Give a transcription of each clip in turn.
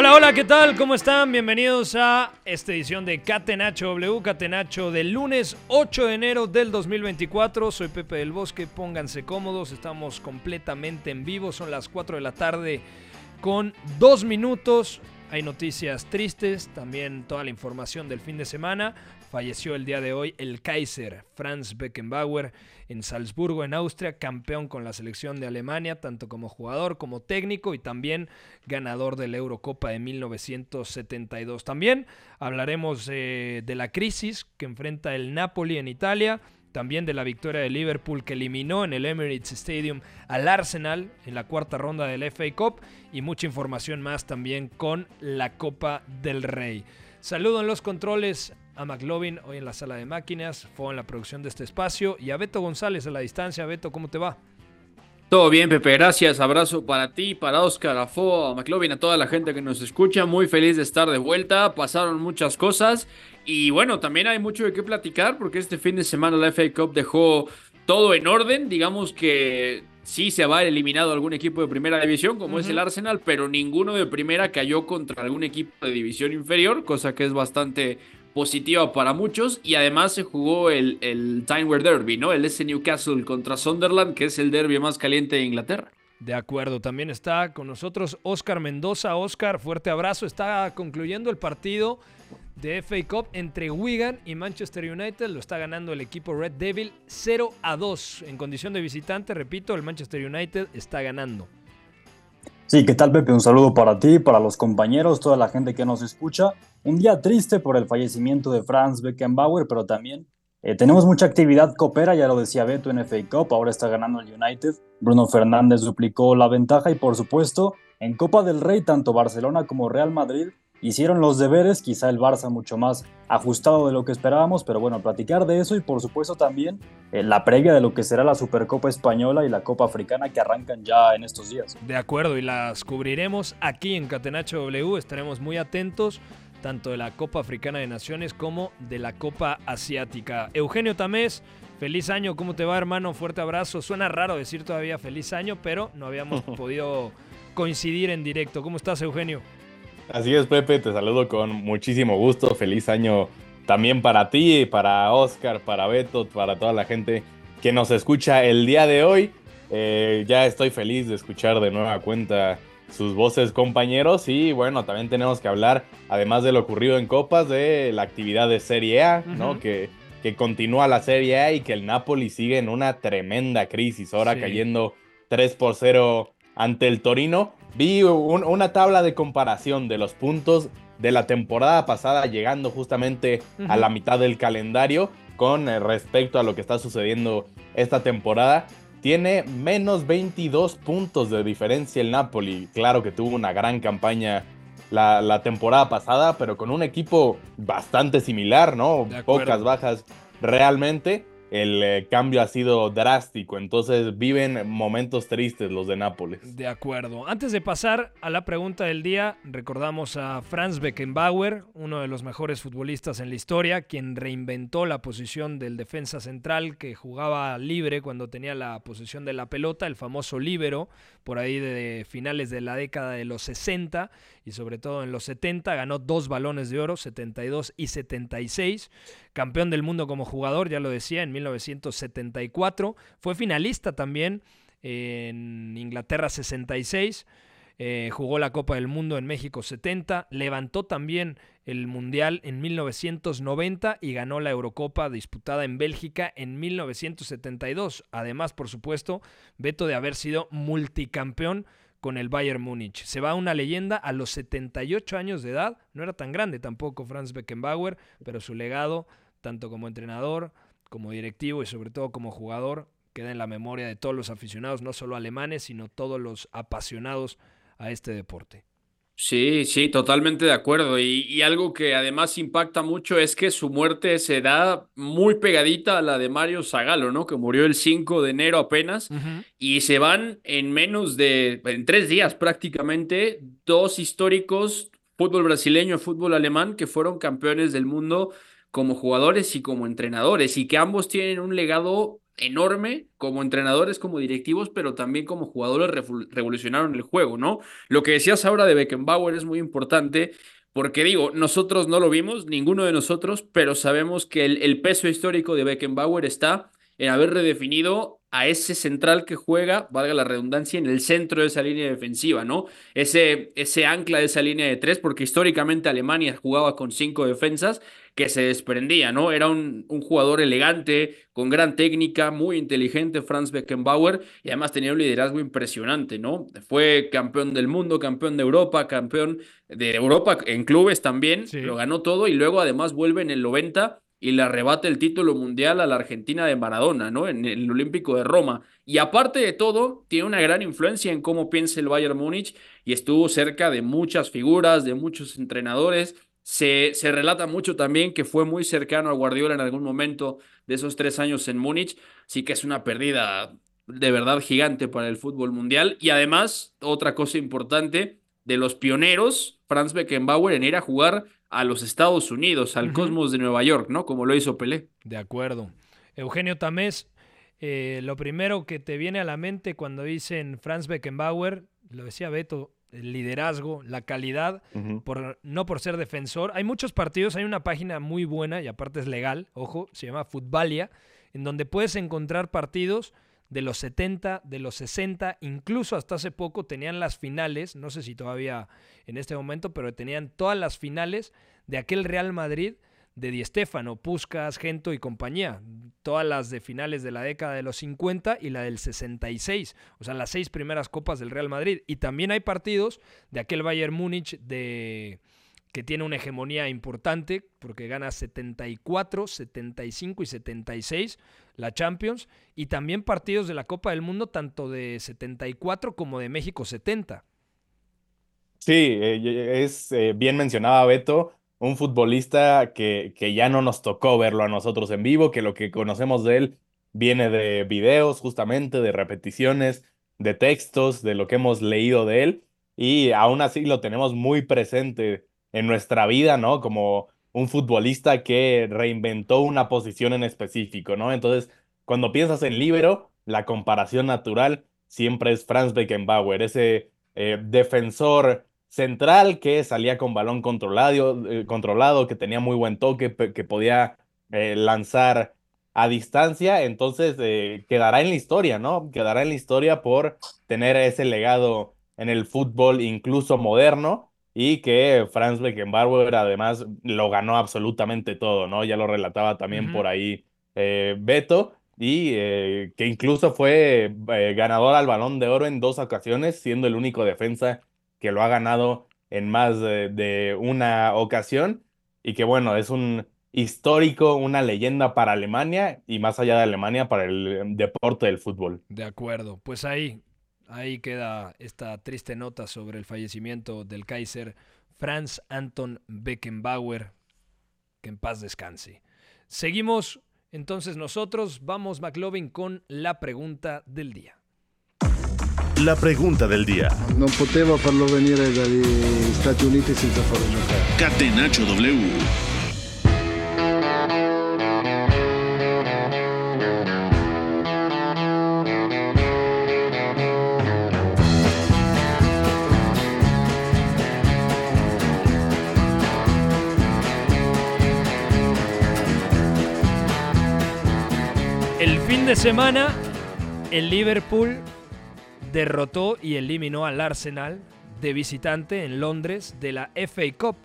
Hola, hola, ¿qué tal? ¿Cómo están? Bienvenidos a esta edición de Catenacho W, Catenacho del lunes 8 de enero del 2024. Soy Pepe del Bosque, pónganse cómodos, estamos completamente en vivo, son las 4 de la tarde con dos minutos. Hay noticias tristes, también toda la información del fin de semana. Falleció el día de hoy el Kaiser Franz Beckenbauer en Salzburgo, en Austria, campeón con la selección de Alemania, tanto como jugador como técnico y también ganador de la Eurocopa de 1972. También hablaremos eh, de la crisis que enfrenta el Napoli en Italia, también de la victoria de Liverpool que eliminó en el Emirates Stadium al Arsenal en la cuarta ronda del FA Cup y mucha información más también con la Copa del Rey. Saludo en los controles a McLovin hoy en la sala de máquinas, fue en la producción de este espacio y a Beto González a la distancia. Beto, ¿cómo te va? Todo bien, Pepe, gracias. Abrazo para ti, para Oscar, a Fo, a McLovin, a toda la gente que nos escucha. Muy feliz de estar de vuelta. Pasaron muchas cosas. Y bueno, también hay mucho de qué platicar porque este fin de semana la FA Cup dejó todo en orden. Digamos que sí se va eliminado algún equipo de primera división, como es el Arsenal, pero ninguno de primera cayó contra algún equipo de división inferior, cosa que es bastante positiva para muchos. Y además se jugó el, el Timeware Derby, ¿no? El S Newcastle contra Sunderland, que es el derby más caliente de Inglaterra. De acuerdo, también está con nosotros Oscar Mendoza. Oscar, fuerte abrazo. Está concluyendo el partido de FA Cup entre Wigan y Manchester United. Lo está ganando el equipo Red Devil 0 a 2. En condición de visitante, repito, el Manchester United está ganando. Sí, ¿qué tal Pepe? Un saludo para ti, para los compañeros, toda la gente que nos escucha. Un día triste por el fallecimiento de Franz Beckenbauer, pero también eh, tenemos mucha actividad copera, ya lo decía Beto en FA Cup, ahora está ganando el United. Bruno Fernández duplicó la ventaja y por supuesto en Copa del Rey tanto Barcelona como Real Madrid hicieron los deberes, quizá el Barça mucho más ajustado de lo que esperábamos, pero bueno, platicar de eso y por supuesto también eh, la previa de lo que será la Supercopa Española y la Copa Africana que arrancan ya en estos días. De acuerdo, y las cubriremos aquí en Catenacho W. Estaremos muy atentos tanto de la Copa Africana de Naciones como de la Copa Asiática. Eugenio Tamés, feliz año, ¿cómo te va hermano? Fuerte abrazo. Suena raro decir todavía feliz año, pero no habíamos podido coincidir en directo. ¿Cómo estás, Eugenio? Así es, Pepe, te saludo con muchísimo gusto. Feliz año también para ti, para Oscar, para Beto, para toda la gente que nos escucha el día de hoy. Eh, ya estoy feliz de escuchar de nueva cuenta sus voces, compañeros. Y bueno, también tenemos que hablar, además de lo ocurrido en Copas, de la actividad de Serie A. Que, que continúa la Serie A y que el Napoli sigue en una tremenda crisis, ahora Sí. cayendo 3 por 0 ante el Torino. Vi un- una tabla de comparación de los puntos de la temporada pasada, llegando justamente a la mitad del calendario con eh, respecto a lo que está sucediendo esta temporada. Tiene menos 22 puntos de diferencia el Napoli. Claro que tuvo una gran campaña la, la temporada pasada, pero con un equipo bastante similar, ¿no? Pocas bajas realmente. El eh, cambio ha sido drástico, entonces viven momentos tristes los de Nápoles. De acuerdo. Antes de pasar a la pregunta del día, recordamos a Franz Beckenbauer, uno de los mejores futbolistas en la historia, quien reinventó la posición del defensa central que jugaba libre cuando tenía la posición de la pelota, el famoso líbero, por ahí de finales de la década de los 60 y sobre todo en los 70, ganó dos balones de oro, 72 y 76, campeón del mundo como jugador, ya lo decía, en 1974. Fue finalista también en Inglaterra 66. Eh, jugó la Copa del Mundo en México 70, levantó también el Mundial en 1990 y ganó la Eurocopa disputada en Bélgica en 1972. Además, por supuesto, veto de haber sido multicampeón con el Bayern Múnich. Se va una leyenda a los 78 años de edad, no era tan grande tampoco Franz Beckenbauer, pero su legado, tanto como entrenador, como directivo y sobre todo como jugador queda en la memoria de todos los aficionados, no solo alemanes, sino todos los apasionados a este deporte. Sí, sí, totalmente de acuerdo. Y, algo que además impacta mucho es que su muerte se da muy pegadita a la de Mario Zagalo, ¿no? Que murió el 5 de enero apenas. Y se van en menos de, en tres días prácticamente, dos históricos, fútbol brasileño y fútbol alemán, que fueron campeones del mundo como jugadores y como entrenadores y que ambos tienen un legado enorme como entrenadores, como directivos, pero también como jugadores revolucionaron el juego, ¿no? Lo que decías ahora de Beckenbauer es muy importante porque digo, nosotros no lo vimos, ninguno de nosotros, pero sabemos que el, peso histórico de Beckenbauer está en haber redefinido a ese central que juega, valga la redundancia, en el centro de esa línea defensiva, ¿no? Ese, ese ancla de esa línea de tres, porque históricamente Alemania jugaba con cinco defensas que se desprendía, ¿no? Era un, un jugador elegante, con gran técnica, muy inteligente, Franz Beckenbauer, y además tenía un liderazgo impresionante, ¿no? Fue campeón del mundo, campeón de Europa, campeón de Europa en clubes también, lo ganó todo y luego además vuelve en el 90 y le arrebata el título mundial a la Argentina de Maradona, ¿no? En el Olímpico de Roma. Y aparte de todo, tiene una gran influencia en cómo piensa el Bayern Múnich y estuvo cerca de muchas figuras, de muchos entrenadores. Se, se relata mucho también que fue muy cercano a Guardiola en algún momento de esos tres años en Múnich. Sí que es una pérdida de verdad gigante para el fútbol mundial. Y además, otra cosa importante, de los pioneros, Franz Beckenbauer, en ir a jugar a los Estados Unidos, al Cosmos de Nueva York, ¿no? Como lo hizo Pelé. De acuerdo. Eugenio Tamés, eh, lo primero que te viene a la mente cuando dicen Franz Beckenbauer, lo decía Beto, el liderazgo, la calidad, por, no por ser defensor. Hay muchos partidos, hay una página muy buena y aparte es legal, ojo, se llama Futbalia, en donde puedes encontrar partidos de los 70, de los 60, incluso hasta hace poco tenían las finales, no sé si todavía en este momento, pero tenían todas las finales de aquel Real Madrid de Di Stéfano, Puskas, Gento y compañía, todas las de finales de la década de los 50 y la del 66, o sea, las seis primeras copas del Real Madrid. Y también hay partidos de aquel Bayern Múnich de que tiene una hegemonía importante porque gana 74, 75 y 76 la Champions y también partidos de la Copa del Mundo tanto de 74 como de México 70. Sí, eh, es eh, bien mencionaba Beto, un futbolista que, que ya no nos tocó verlo a nosotros en vivo, que lo que conocemos de él viene de videos justamente, de repeticiones, de textos, de lo que hemos leído de él y aún así lo tenemos muy presente en nuestra vida, ¿no? Como un futbolista que reinventó una posición en específico, ¿no? Entonces, cuando piensas en libero, la comparación natural siempre es Franz Beckenbauer, ese eh, defensor central que salía con balón controlado, eh, controlado que tenía muy buen toque, que podía eh, lanzar a distancia, entonces quedará en la historia, ¿no? Quedará en la historia por tener ese legado en el fútbol incluso moderno y que Franz Beckenbauer además lo ganó absolutamente todo, ¿no? Ya lo relataba también por ahí eh, Beto, y eh, que incluso fue eh, ganador al balón de oro en dos ocasiones, siendo el único defensa que lo ha ganado en más de, una ocasión, y que bueno, es un histórico, una leyenda para Alemania y más allá de Alemania para el deporte del fútbol. De acuerdo, pues ahí Ahí queda esta triste nota sobre el fallecimiento del Kaiser Franz Anton Beckenbauer. Que en paz descanse. Seguimos Entonces nosotros vamos, McLovin, con la pregunta del día. La pregunta del día. Non poteva farlo venire dagli Stati Uniti senza farlo giocare. Catenaccio W. El fin de semana, el Liverpool derrotó y eliminó al Arsenal de visitante en Londres de la FA Cup.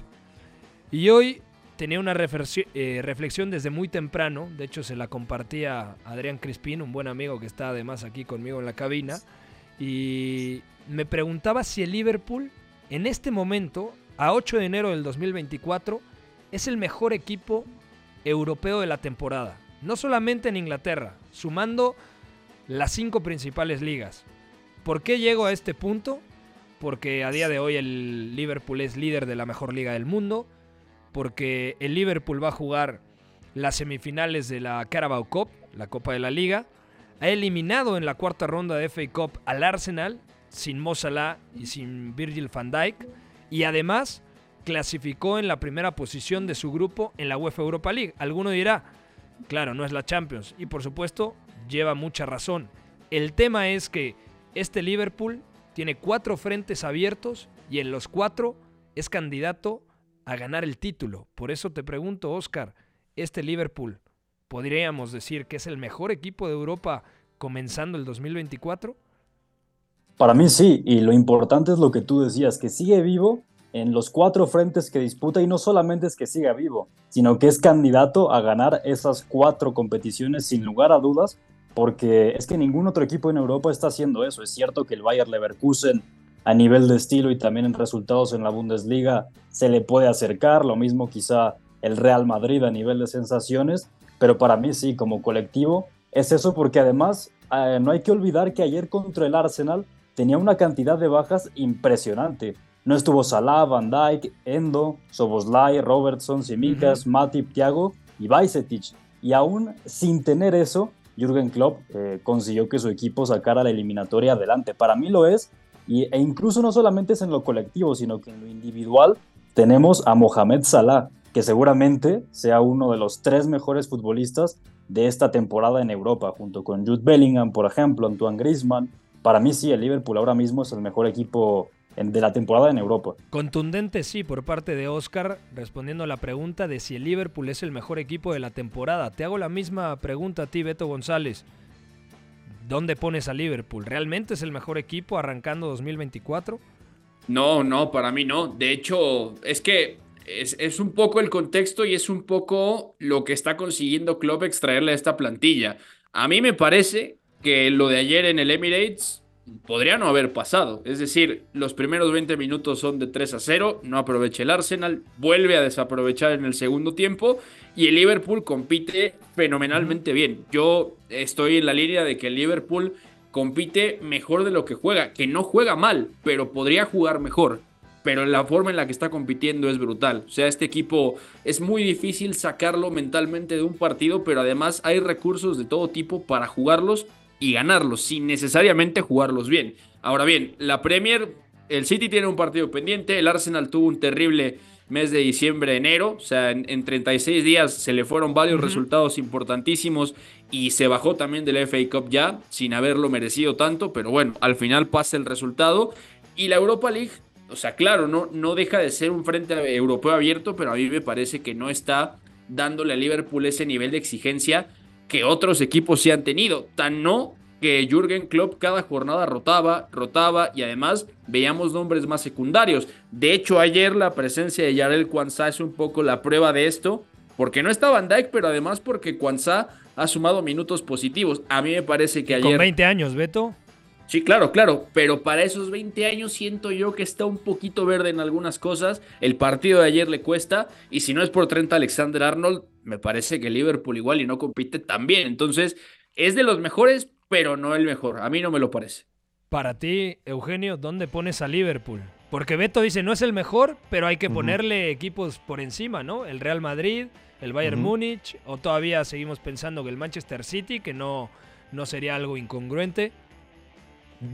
Y hoy tenía una eh, reflexión desde muy temprano, de hecho se la compartía Adrián Crispín, un buen amigo que está además aquí conmigo en la cabina, y me preguntaba si el Liverpool en este momento, a 8 de enero del 2024, es el mejor equipo europeo de la temporada. No solamente en Inglaterra, sumando las cinco principales ligas. ¿Por qué llego a este punto? Porque a día de hoy el Liverpool es líder de la mejor liga del mundo. Porque el Liverpool va a jugar las semifinales de la Carabao Cup, la Copa de la Liga. Ha eliminado en la cuarta ronda de FA Cup al Arsenal, sin Mo y sin Virgil van Dijk. Y además clasificó en la primera posición de su grupo en la UEFA Europa League. Alguno dirá, claro, no es la Champions. Y por supuesto, lleva mucha razón. El tema es que este Liverpool tiene cuatro frentes abiertos y en los cuatro es candidato a ganar el título. Por eso te pregunto, Oscar, ¿este Liverpool podríamos decir que es el mejor equipo de Europa comenzando el 2024? Para mí sí, y lo importante es lo que tú decías, que sigue vivo en los cuatro frentes que disputa y no solamente es que siga vivo, sino que es candidato a ganar esas cuatro competiciones sin lugar a dudas, porque es que ningún otro equipo en Europa está haciendo eso. Es cierto que el Bayer Leverkusen a nivel de estilo y también en resultados en la Bundesliga se le puede acercar, lo mismo quizá el Real Madrid a nivel de sensaciones, pero para mí sí, como colectivo, es eso porque además eh, no hay que olvidar que ayer contra el Arsenal tenía una cantidad de bajas impresionante. No estuvo Salah, Van Dijk, Endo, Soboslai, Robertson, Simicas, Matip, Thiago y Bajcetic. Y aún sin tener eso, Jürgen Klopp eh, consiguió que su equipo sacara la eliminatoria adelante. Para mí lo es, y, e incluso no solamente es en lo colectivo, sino que en lo individual tenemos a Mohamed Salah, que seguramente sea uno de los tres mejores futbolistas de esta temporada en Europa, junto con Jude Bellingham, por ejemplo, Antoine Griezmann. Para mí sí, el Liverpool ahora mismo es el mejor equipo de la temporada en Europa. Contundente sí por parte de Oscar, respondiendo a la pregunta de si el Liverpool es el mejor equipo de la temporada. Te hago la misma pregunta a ti, Beto González. ¿Dónde pones a Liverpool? ¿Realmente es el mejor equipo arrancando 2024? No, no, para mí no. De hecho, es que es, es un poco el contexto y es un poco lo que está consiguiendo Klopp extraerle a esta plantilla. A mí me parece que lo de ayer en el Emirates podría no haber pasado. Es decir, los primeros 20 minutos son de 3 a 0, no aprovecha el Arsenal, vuelve a desaprovechar en el segundo tiempo y el Liverpool compite fenomenalmente bien. Yo estoy en la línea de que el Liverpool compite mejor de lo que juega, que no juega mal, pero podría jugar mejor. Pero la forma en la que está compitiendo es brutal. O sea, este equipo es muy difícil sacarlo mentalmente de un partido, pero además hay recursos de todo tipo para jugarlos y ganarlos, sin necesariamente jugarlos bien. Ahora bien, la Premier, el City tiene un partido pendiente, el Arsenal tuvo un terrible mes de diciembre, enero, o sea, en, en 36 días se le fueron varios resultados importantísimos y se bajó también del FA Cup ya, sin haberlo merecido tanto, pero bueno, al final pasa el resultado. Y la Europa League, o sea, claro, no, no deja de ser un frente europeo abierto, pero a mí me parece que no está dándole a Liverpool ese nivel de exigencia que otros equipos sí han tenido. Tan no que Jürgen Klopp cada jornada rotaba, rotaba y además veíamos nombres más secundarios. De hecho, ayer la presencia de Yarel Kwanzaa es un poco la prueba de esto, porque no está Van Dijk, pero además porque Kwanzaa ha sumado minutos positivos. A mí me parece que Con ayer... 20 años, Beto. Sí, claro, claro, pero para esos 20 años siento yo que está un poquito verde en algunas cosas. El partido de ayer le cuesta y si no es por 30 Alexander Arnold, me parece que Liverpool igual y no compite tan bien. Entonces, es de los mejores, pero no el mejor. A mí no me lo parece. Para ti, Eugenio, ¿dónde pones a Liverpool? Porque Beto dice, no es el mejor, pero hay que ponerle equipos por encima, ¿no? El Real Madrid, el Bayern Múnich, o todavía seguimos pensando que el Manchester City, que no, no sería algo incongruente.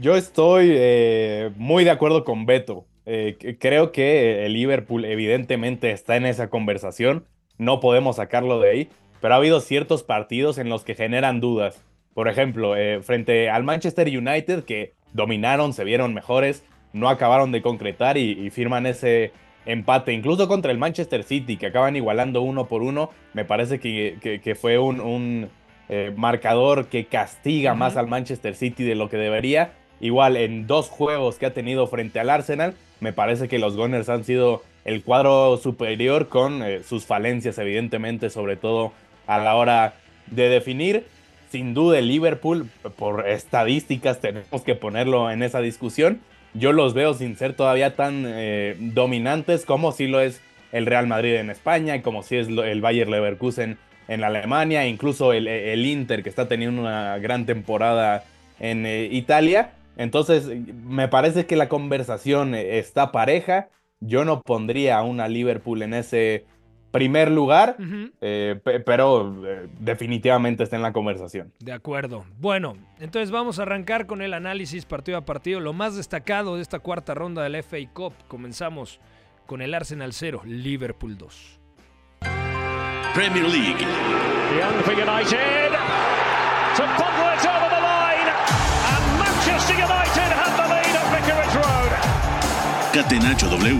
Yo estoy eh, muy de acuerdo con Beto. Eh, creo que el Liverpool evidentemente está en esa conversación. No podemos sacarlo de ahí. Pero ha habido ciertos partidos en los que generan dudas. Por ejemplo, eh, frente al Manchester United, que dominaron, se vieron mejores, no acabaron de concretar y, y firman ese empate. Incluso contra el Manchester City, que acaban igualando uno por uno, me parece que, que- que fue un, un, eh, marcador que castiga más al Manchester City de lo que debería. Igual en dos juegos que ha tenido frente al Arsenal, me parece que los Gunners han sido el cuadro superior con eh, sus falencias, evidentemente, sobre todo a la hora de definir. Sin duda el Liverpool, por estadísticas, tenemos que ponerlo en esa discusión. Yo los veo sin ser todavía tan eh, dominantes como si lo es el Real Madrid en España como si es el Bayer Leverkusen en Alemania, incluso el, el Inter que está teniendo una gran temporada en eh, Italia. Entonces, me parece que la conversación está pareja. Yo no pondría a una Liverpool en ese primer lugar, eh, pe- pero eh, definitivamente está en la conversación. De acuerdo. Bueno, entonces vamos a arrancar con el análisis partido a partido. Lo más destacado de esta cuarta ronda del FA Cup. Comenzamos con el Arsenal 0, Liverpool 2. Premier League. Young for United. To bubble it over the line. And Manchester United Catenacho W.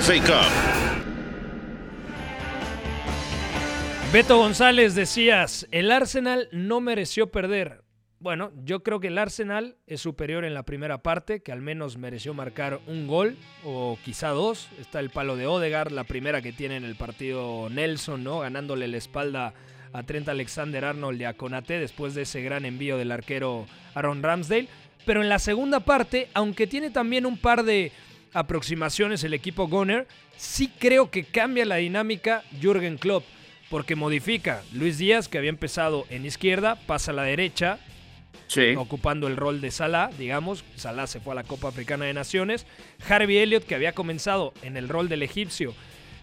FA Cup. Beto González decías, el Arsenal no mereció perder. Bueno, yo creo que el Arsenal es superior en la primera parte, que al menos mereció marcar un gol o quizá dos. Está el palo de Odegaard, la primera que tiene en el partido Nelson, ¿no? Ganándole la espalda Trent Alexander Arnold y a Konate después de ese gran envío del arquero Aaron Ramsdale. Pero en la segunda parte, aunque tiene también un par de aproximaciones el equipo Gunner, sí creo que cambia la dinámica Jürgen Klopp porque modifica. Luis Díaz, que había empezado en izquierda, pasa a la derecha, Sí. ocupando el rol de Salah, digamos. Salah se fue a la Copa Africana de Naciones. Harvey Elliott, que había comenzado en el rol del egipcio,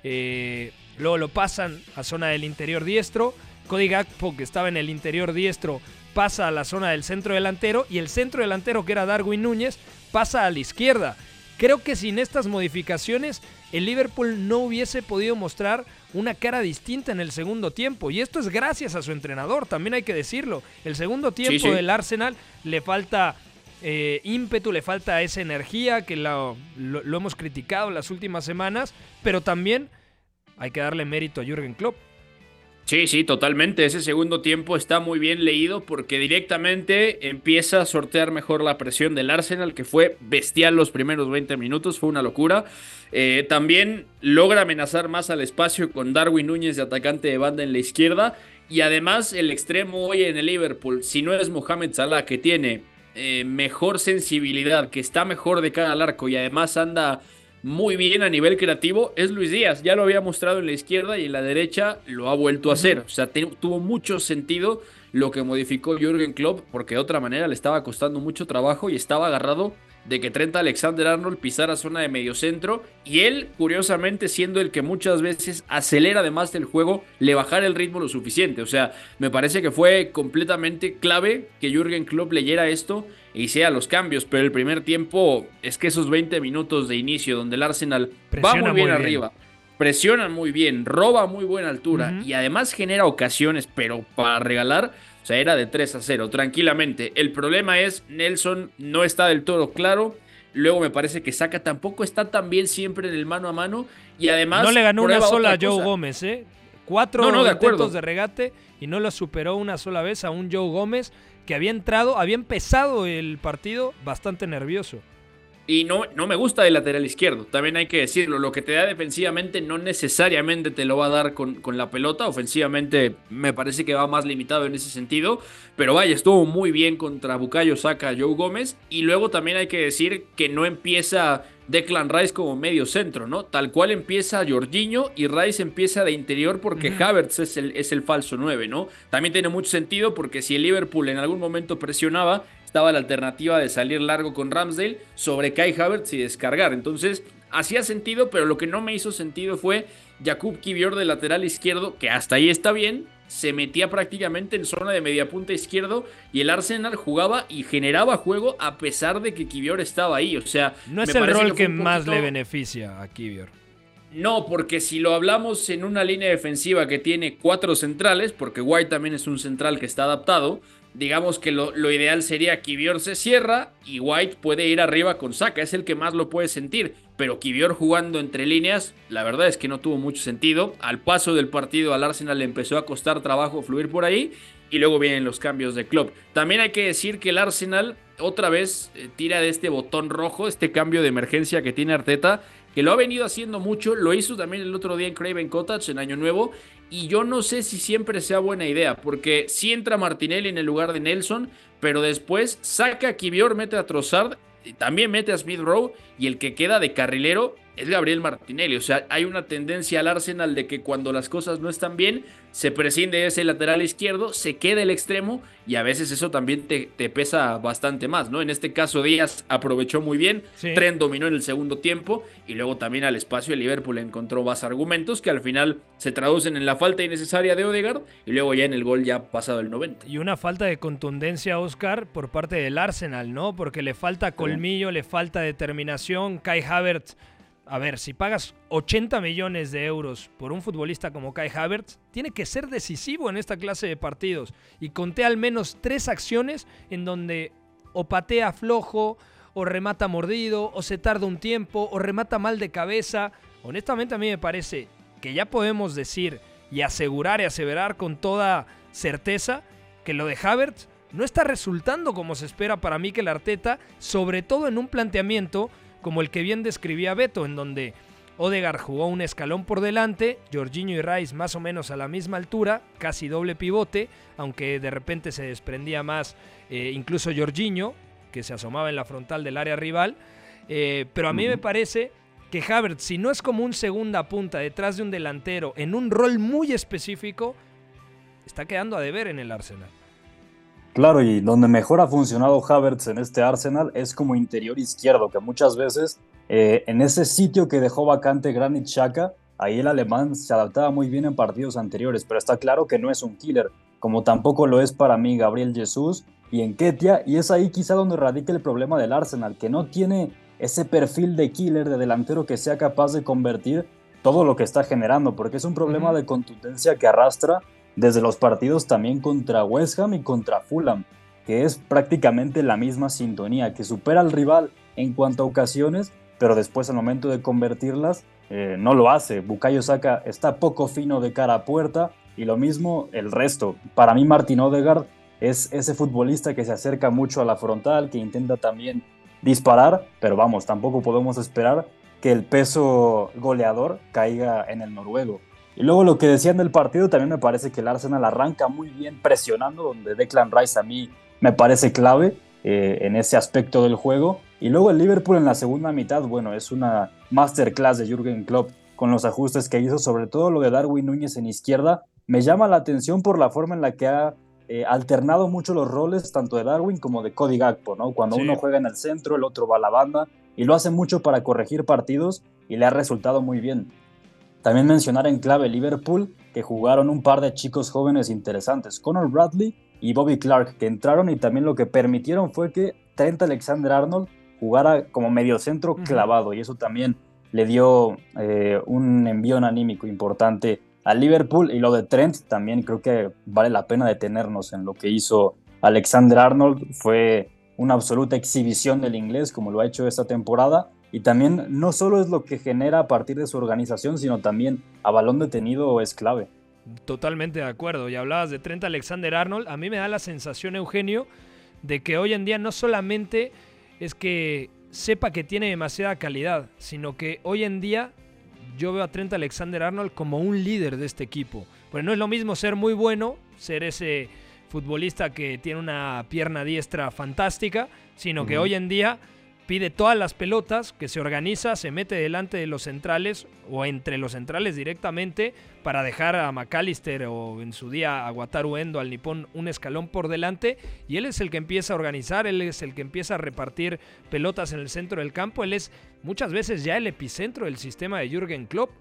eh, luego lo pasan a zona del interior diestro. Cody Gakpo, que estaba en el interior diestro, pasa a la zona del centro delantero. Y el centro delantero, que era Darwin Núñez, pasa a la izquierda. Creo que sin estas modificaciones, el Liverpool no hubiese podido mostrar una cara distinta en el segundo tiempo. Y esto es gracias a su entrenador, también hay que decirlo. El segundo tiempo sí. del Arsenal le falta eh, ímpetu, le falta esa energía que lo, lo hemos criticado las últimas semanas, pero también hay que darle mérito a Jürgen Klopp. Sí, sí, totalmente. Ese segundo tiempo está muy bien leído porque directamente empieza a sortear mejor la presión del Arsenal, que fue bestial los primeros 20 minutos, fue una locura. Eh, también logra amenazar más al espacio con Darwin Núñez de atacante de banda en la izquierda. Y además el extremo hoy en el Liverpool, si no es Mohamed Salah, que tiene eh, mejor sensibilidad, que está mejor de cara al arco y además anda muy bien a nivel creativo es Luis Díaz. Ya lo había mostrado en la izquierda y en la derecha lo ha vuelto a hacer. O sea, te- tuvo mucho sentido lo que modificó Jürgen Klopp porque de otra manera le estaba costando mucho trabajo y estaba agarrado de que Trent Alexander Arnold pisara zona de mediocentro y él, curiosamente, siendo el que muchas veces acelera además del juego, le bajar el ritmo lo suficiente. O sea, me parece que fue completamente clave que Jürgen Klopp leyera esto hiciera los cambios, pero el primer tiempo es que esos 20 minutos de inicio donde el Arsenal va muy bien muy bien. arriba, presiona muy bien, roba a muy buena altura y además genera ocasiones, pero para regalar, o sea, era de 3 a 0, tranquilamente. El problema es, Nelson no está del todo claro. Luego me parece que Saka tampoco está tan bien siempre en el mano a mano. Y además. no le ganó una sola a Joe cosa. Gómez, ¿eh? Cuatro No, no, de intentos acuerdo. de regate y no lo superó una sola vez a un Joe Gómez que había entrado, había empezado el partido bastante nervioso. Y no, no me gusta el lateral izquierdo, también hay que decirlo. Lo que te da defensivamente no necesariamente te lo va a dar con, con la pelota. Ofensivamente me parece que va más limitado en ese sentido. Pero vaya, estuvo muy bien contra Bukayo Saka, Joe Gómez. Y luego también hay que decir que no empieza Declan Rice como medio centro, ¿no? Tal cual empieza Jorginho y Rice empieza de interior porque Havertz es el, es el falso 9, ¿no? También tiene mucho sentido porque si el Liverpool en algún momento presionaba, estaba la alternativa de salir largo con Ramsdale sobre Kai Havertz y descargar. Entonces, hacía sentido, pero lo que no me hizo sentido fue Jakub Kivior de lateral izquierdo, que hasta ahí está bien, se metía prácticamente en zona de media punta izquierdo y el Arsenal jugaba y generaba juego a pesar de que Kivior estaba ahí. O sea, no es el rol que, más le beneficia a Kivior. No, porque si lo hablamos en una línea defensiva que tiene cuatro centrales, porque White también es un central que está adaptado, digamos que lo, ideal sería Kivior se cierra y White puede ir arriba con Saka, es el que más lo puede sentir. Pero Kivior jugando entre líneas, la verdad es que no tuvo mucho sentido. Al paso del partido al Arsenal le empezó a costar trabajo fluir por ahí y luego vienen los cambios de club. También hay que decir que el Arsenal otra vez eh, tira de este botón rojo, este cambio de emergencia que tiene Arteta, que lo ha venido haciendo mucho, lo hizo también el otro día en Craven Cottage en Año Nuevo, y yo no sé si siempre sea buena idea, porque si entra Martinelli en el lugar de Nelson, pero después saca a Kivior, mete a Trossard, también mete a Smith Rowe, y el que queda de carrilero es Gabriel Martinelli. O sea, hay una tendencia al Arsenal de que cuando las cosas no están bien, se prescinde ese lateral izquierdo, se queda el extremo y a veces eso también te, pesa bastante más, ¿no? En este caso Díaz aprovechó muy bien, Tren dominó en el segundo tiempo y luego también al espacio de Liverpool encontró más argumentos que al final se traducen en la falta innecesaria de Odegaard y luego ya en el gol ya pasado el 90. Y una falta de contundencia, Oscar, por parte del Arsenal, ¿no? Porque le falta colmillo, le falta determinación, Kai Havertz a ver, si pagas 80 millones de euros por un futbolista como Kai Havertz, tiene que ser decisivo en esta clase de partidos. Y conté al menos tres acciones en donde o patea flojo, o remata mordido, o se tarda un tiempo, o remata mal de cabeza. Honestamente a mí me parece que ya podemos decir y asegurar y aseverar con toda certeza que lo de Havertz no está resultando como se espera para mí que el Arteta, sobre todo en un planteamiento como el que bien describía Beto, en donde Odegar jugó un escalón por delante, Jorginho y Rice más o menos a la misma altura, casi doble pivote, aunque de repente se desprendía más eh, incluso Jorginho, que se asomaba en la frontal del área rival. Eh, pero a mí me parece que Havertz, si no es como un segunda punta detrás de un delantero en un rol muy específico, está quedando a deber en el Arsenal. Claro, y donde mejor ha funcionado Havertz en este Arsenal es como interior izquierdo, que muchas veces eh, en ese sitio que dejó vacante Granit Xhaka, ahí el alemán se adaptaba muy bien en partidos anteriores, pero está claro que no es un killer, como tampoco lo es para mí Gabriel Jesús y Enketia, y es ahí quizá donde radica el problema del Arsenal, que no tiene ese perfil de killer, de delantero que sea capaz de convertir todo lo que está generando, porque es un problema de contundencia que arrastra desde los partidos también contra West Ham y contra Fulham, que es prácticamente la misma sintonía, que supera al rival en cuanto a ocasiones, pero después al momento de convertirlas eh, no lo hace. Bukayo Saka está poco fino de cara a puerta y lo mismo el resto. Para mí Martin Odegaard es ese futbolista que se acerca mucho a la frontal, que intenta también disparar, pero vamos, tampoco podemos esperar que el peso goleador caiga en el noruego. Y luego lo que decían del partido, también me parece que el Arsenal arranca muy bien presionando, donde Declan Rice a mí me parece clave eh, en ese aspecto del juego. Y luego el Liverpool en la segunda mitad, bueno, es una masterclass de Jürgen Klopp con los ajustes que hizo, sobre todo lo de Darwin Núñez en izquierda. Me llama la atención por la forma en la que ha eh, alternado mucho los roles, tanto de Darwin como de Cody Gakpo, ¿no? Cuando uno juega en el centro, el otro va a la banda, y lo hace mucho para corregir partidos y le ha resultado muy bien. También mencionar en clave Liverpool, que jugaron un par de chicos jóvenes interesantes, Conor Bradley y Bobby Clark, que entraron y también lo que permitieron fue que Trent Alexander Arnold jugara como mediocentro clavado y eso también le dio eh, un envío anímico importante a Liverpool y lo de Trent también creo que vale la pena detenernos en lo que hizo Alexander Arnold, fue una absoluta exhibición del inglés como lo ha hecho esta temporada y también no solo es lo que genera a partir de su organización, sino también a balón detenido es clave. Totalmente de acuerdo. Y hablabas de Trent Alexander Arnold. A mí me da la sensación, Eugenio, de que hoy en día no solamente es que sepa que tiene demasiada calidad, sino que hoy en día yo veo a Trent Alexander Arnold como un líder de este equipo. Pues no es lo mismo ser muy bueno, ser ese futbolista que tiene una pierna diestra fantástica, sino que hoy en día pide todas las pelotas, que se organiza, se mete delante de los centrales o entre los centrales directamente para dejar a McAllister o en su día a Wataru al Nippon un escalón por delante y él es el que empieza a organizar, él es el que empieza a repartir pelotas en el centro del campo, él es muchas veces ya el epicentro del sistema de Jürgen Klopp.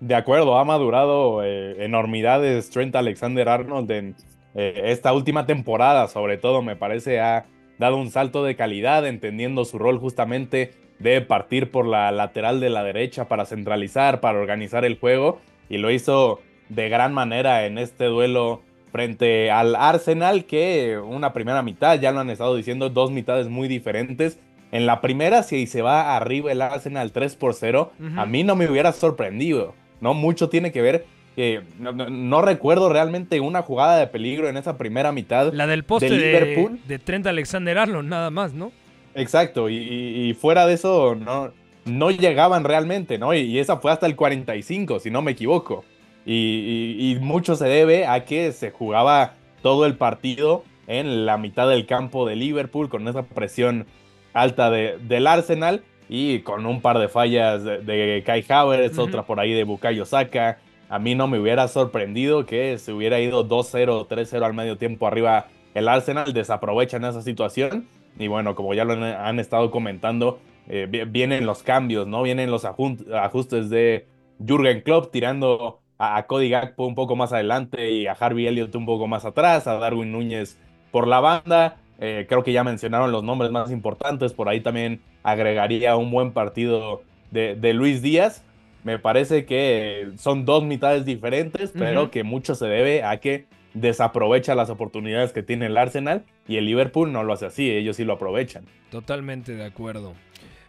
De acuerdo, ha madurado eh, enormidades Trent Alexander Arnold en eh, esta última temporada, sobre todo me parece ha dado un salto de calidad, entendiendo su rol justamente de partir por la lateral de la derecha para centralizar, para organizar el juego, y lo hizo de gran manera en este duelo frente al Arsenal, que una primera mitad, ya lo han estado diciendo, dos mitades muy diferentes. En la primera, si se va arriba el Arsenal 3 por 0, a mí no me hubiera sorprendido, ¿no? Mucho tiene que ver que no, recuerdo realmente una jugada de peligro en esa primera mitad. La del poste de, Liverpool. de, Trent Alexander Arnold, nada más, ¿no? Exacto, y, fuera de eso no, no llegaban realmente, ¿no? Y, esa fue hasta el 45, si no me equivoco. Y, mucho se debe a que se jugaba todo el partido en la mitad del campo de Liverpool con esa presión alta de, del Arsenal y con un par de fallas de, Kai Havertz, otra por ahí de Bukayo Saka, a mí no me hubiera sorprendido que se hubiera ido 2-0, 3-0 al medio tiempo arriba el Arsenal, desaprovechan esa situación y bueno, como ya lo han, estado comentando, eh, vienen los cambios, ¿no? Vienen los ajustes de Jürgen Klopp tirando a, Cody Gakpo un poco más adelante y a Harvey Elliott un poco más atrás, a Darwin Núñez por la banda. Eh, creo que ya mencionaron los nombres más importantes, por ahí también agregaría un buen partido de Luis Díaz me parece que son dos mitades diferentes, pero que mucho se debe a que desaprovecha las oportunidades que tiene el Arsenal y el Liverpool no lo hace así, ellos sí lo aprovechan. Totalmente de acuerdo.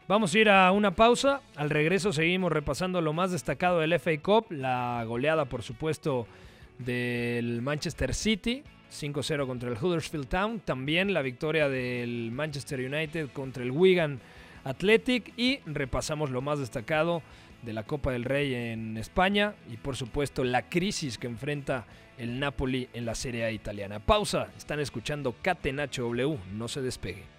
Vamos a ir a una pausa. Al regreso seguimos repasando lo más destacado del FA Cup, la goleada por supuesto del Manchester City, 5-0 contra el Huddersfield Town, también la victoria del Manchester United contra el Wigan Athletic y repasamos lo más destacado de la Copa del Rey en España y por supuesto la crisis que enfrenta el Napoli en la Serie A italiana. Pausa, están escuchando Catenacho W, no se despegue.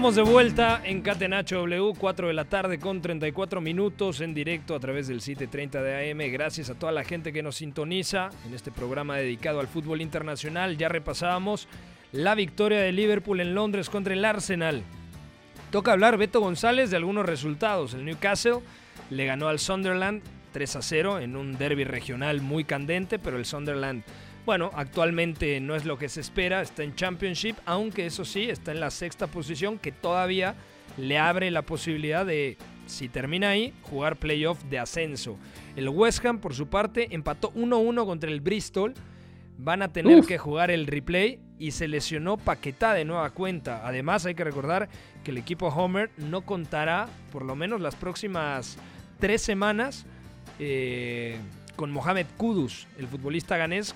Estamos de vuelta en Catenacho W, 4 de la tarde con 34 minutos en directo a través del 730 de AM. Gracias a toda la gente que nos sintoniza en este programa dedicado al fútbol internacional. Ya repasábamos la victoria de Liverpool en Londres contra el Arsenal. Toca hablar, Beto González, de algunos resultados. El Newcastle le ganó al Sunderland 3 a 0 en un derby regional muy candente, pero el Sunderland bueno, actualmente no es lo que se espera, está en Championship, aunque eso sí, está en la sexta posición que todavía le abre la posibilidad de, si termina ahí, jugar playoff de ascenso. El West Ham, por su parte, empató 1-1 contra el Bristol. Van a tener que jugar el replay y se lesionó Paquetá de nueva cuenta. Además, hay que recordar que el equipo Homer no contará, por lo menos las próximas tres semanas, eh, con Mohamed Kudus, el futbolista ganés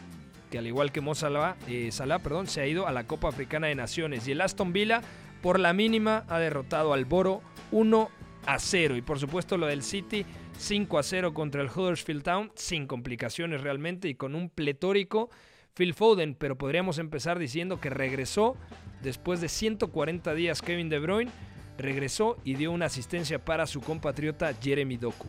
que al igual que Mo Salah, eh, se ha ido a la Copa Africana de Naciones. Y el Aston Villa, por la mínima, ha derrotado al Boro 1 a 0. Y por supuesto lo del City, 5 a 0 contra el Huddersfield Town, sin complicaciones realmente y con un pletórico Phil Foden. Pero podríamos empezar diciendo que regresó después de 140 días Kevin De Bruyne. Regresó y dio una asistencia para su compatriota Jeremy Doku.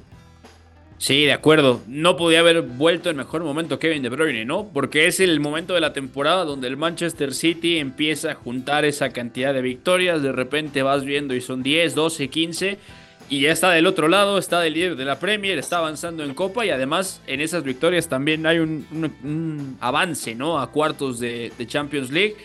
Sí, de acuerdo. No podía haber vuelto en mejor momento Kevin De Bruyne, ¿no? Porque es el momento de la temporada donde el Manchester City empieza a juntar esa cantidad de victorias. De repente vas viendo y son 10, 12, 15. y ya está del otro lado, está del líder de la Premier, está avanzando en Copa y además en esas victorias también hay un, avance, ¿no? A cuartos de, Champions League.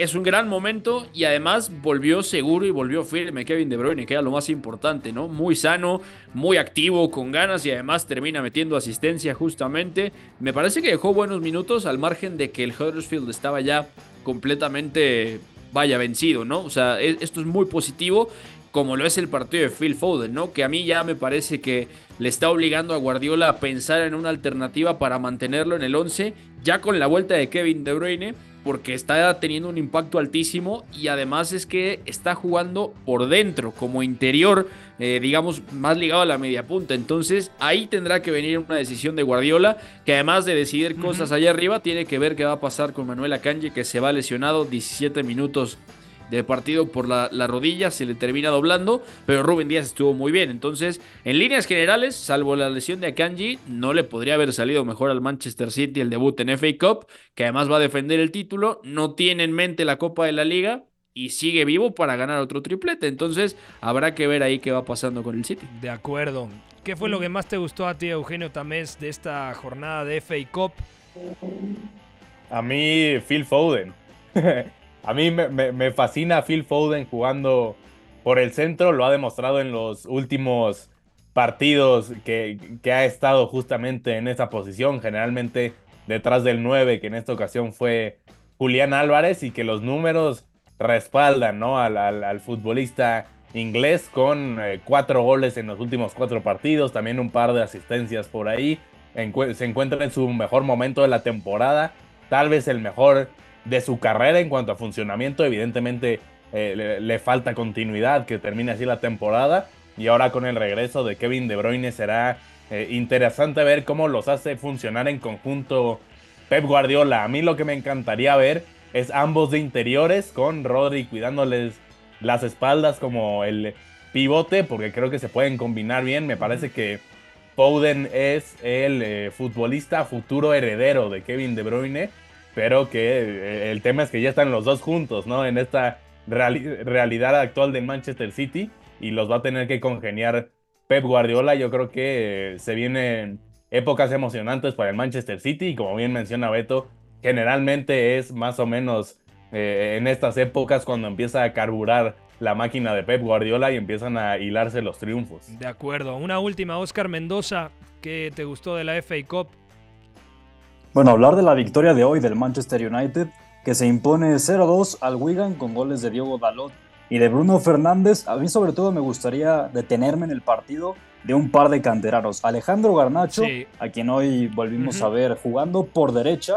Es un gran momento y además volvió seguro y volvió firme Kevin De Bruyne, que era lo más importante, ¿no? Muy sano, muy activo, con ganas y además termina metiendo asistencia justamente. Me parece que dejó buenos minutos al margen de que el Huddersfield estaba ya completamente vaya vencido, ¿no? O sea, e, esto es muy positivo como lo es el partido de Phil Foden, ¿no? Que a mí ya me parece que le está obligando a Guardiola a pensar en una alternativa para mantenerlo en el 11, ya con la vuelta de Kevin De Bruyne, porque está teniendo un impacto altísimo y además es que está jugando por dentro, como interior, eh, digamos, más ligado a la media punta. Entonces ahí tendrá que venir una decisión de Guardiola, que además de decidir cosas allá arriba, tiene que ver qué va a pasar con Manuel Akanji, que se va lesionado 17 minutos de partido por la, rodilla, se le termina doblando, pero Rubén Díaz estuvo muy bien. Entonces, en líneas generales, salvo la lesión de Akanji, no le podría haber salido mejor al Manchester City el debut en FA Cup, que además va a defender el título, no tiene en mente la Copa de la Liga y sigue vivo para ganar otro triplete. Entonces, habrá que ver ahí qué va pasando con el City. De acuerdo. ¿Qué fue lo que más te gustó a ti, Eugenio Tamés, de esta jornada de FA Cup? A mí, Phil Foden. A mí me, fascina Phil Foden jugando por el centro, lo ha demostrado en los últimos partidos que, ha estado justamente en esa posición, generalmente detrás del 9, que en esta ocasión fue Julián Álvarez, y que los números respaldan al, futbolista inglés con eh, cuatro goles en los últimos cuatro partidos, también un par de asistencias por ahí. se encuentra en su mejor momento de la temporada, tal vez el mejor de su carrera en cuanto a funcionamiento. Evidentemente eh, le, falta continuidad, que termine así la temporada. Y ahora con el regreso de Kevin De Bruyne será eh, interesante ver cómo los hace funcionar en conjunto Pep Guardiola. A mí lo que me encantaría ver es ambos de interiores con Rodri cuidándoles las espaldas como el pivote, porque creo que se pueden combinar bien. Me parece que Foden es el eh, futbolista futuro heredero de Kevin De Bruyne pero que eh, el tema es que ya están los dos juntos, ¿no? En esta realidad actual del Manchester City y los va a tener que congeniar Pep Guardiola. Yo creo que eh, se vienen épocas emocionantes para el Manchester City y como bien menciona Beto, generalmente es más o menos eh, en estas épocas cuando empieza a carburar la máquina de Pep Guardiola y empiezan a hilarse los triunfos. De acuerdo. Una última, Oscar Mendoza, ¿qué te gustó de la FA Cup? Bueno, hablar de la victoria de hoy del Manchester United, que se impone 0-2 al Wigan con goles de Diogo Dalot y de Bruno Fernández. A mí sobre todo me gustaría detenerme en el partido de un par de canteranos. Alejandro Garnacho, a quien hoy volvimos a ver jugando por derecha,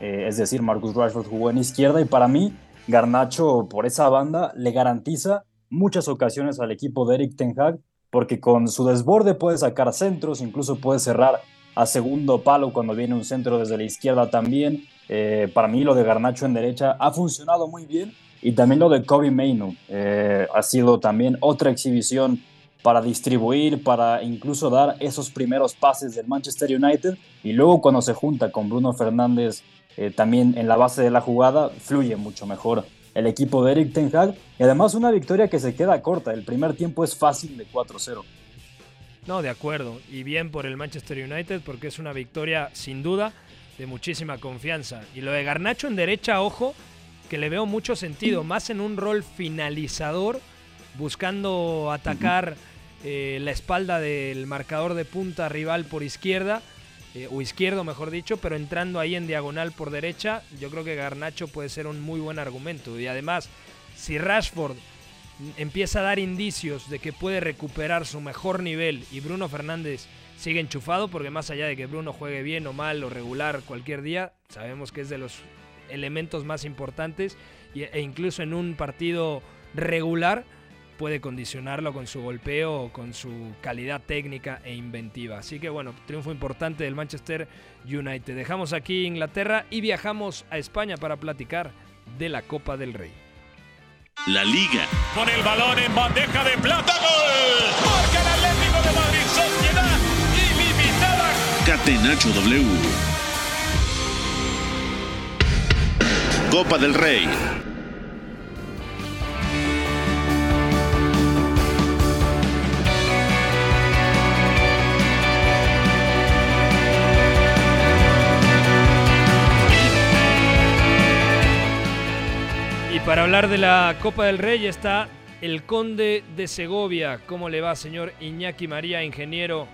eh, es decir, Marcus Rashford jugó en izquierda y para mí Garnacho por esa banda le garantiza muchas ocasiones al equipo de Eric Ten Hag porque con su desborde puede sacar centros, incluso puede cerrar a segundo palo cuando viene un centro desde la izquierda también. Eh, para mí lo de Garnacho en derecha ha funcionado muy bien y también lo de Kobe Mainu eh, ha sido también otra exhibición para distribuir, para incluso dar esos primeros pases del Manchester United y luego cuando se junta con Bruno Fernández eh, también en la base de la jugada fluye mucho mejor el equipo de Eric Ten Hag y además una victoria que se queda corta, el primer tiempo es fácil de 4-0. No, de acuerdo. Y bien por el Manchester United porque es una victoria sin duda de muchísima confianza. Y lo de Garnacho en derecha, ojo, que le veo mucho sentido, más en un rol finalizador, buscando atacar eh, la espalda del marcador de punta rival por izquierda, eh, o izquierdo mejor dicho, pero entrando ahí en diagonal por derecha, yo creo que Garnacho puede ser un muy buen argumento. Y además, si Rashford empieza a dar indicios de que puede recuperar su mejor nivel y Bruno Fernández sigue enchufado porque más allá de que Bruno juegue bien o mal o regular cualquier día, sabemos que es de los elementos más importantes e incluso en un partido regular puede condicionarlo con su golpeo o con su calidad técnica e inventiva. Así que bueno, triunfo importante del Manchester United. Dejamos aquí Inglaterra y viajamos a España para platicar de la Copa del Rey. La Liga. Con el balón en bandeja de plata. ¡Gol! Marca el Atlético de Madrid. Sociedad ilimitada. Catenacho W. Copa del Rey. Para hablar de la Copa del Rey está el Conde de Segovia. ¿Cómo le va, señor Iñaki María, ingeniero?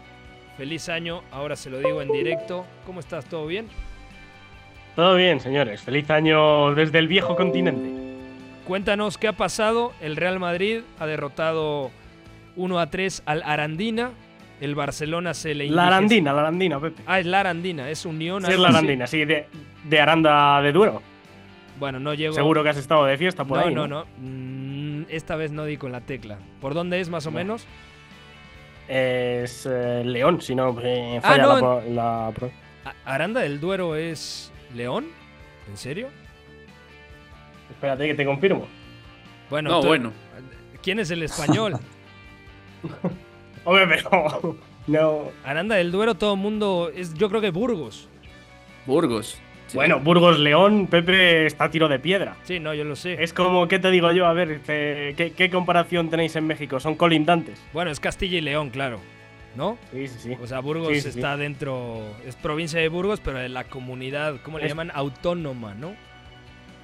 Feliz año, ahora se lo digo en directo. ¿Cómo estás? ¿Todo bien? Todo bien, señores. Feliz año desde el viejo continente. Cuéntanos qué ha pasado. El Real Madrid ha derrotado 1 a 3 al Arandina. El Barcelona se le La Arandina, la Arandina, Pepe. Ah, es la Arandina, es Unión. Sí, es la Arandina, sí, de, de Aranda de Duero. Bueno, no llego. Seguro que has estado de fiesta por no, ahí. No, no, no. esta vez no di con la tecla. ¿Por dónde es más o menos? Es eh, León, si no eh, Ah, falla no, la, ¿Aranda del Duero es León? ¿En serio? Espérate que te confirmo. Bueno, No, tú- bueno. ¿Quién es el español? Hombre, pero. No. Aranda del Duero, todo el mundo. Es, yo creo que Burgos. Burgos. Sí. Bueno, Burgos León, Pepe está a tiro de piedra. Sí, no, yo lo sé. Es como, ¿qué te digo yo? A ver, ¿qué, qué- qué comparación tenéis en México? Son colindantes. Bueno, es Castilla y León, claro. ¿No? Sí, sí, sí. O sea, Burgos Sí, sí, sí. está dentro. Es provincia de Burgos, pero de la comunidad, ¿cómo le Es- llaman? Autónoma, ¿no?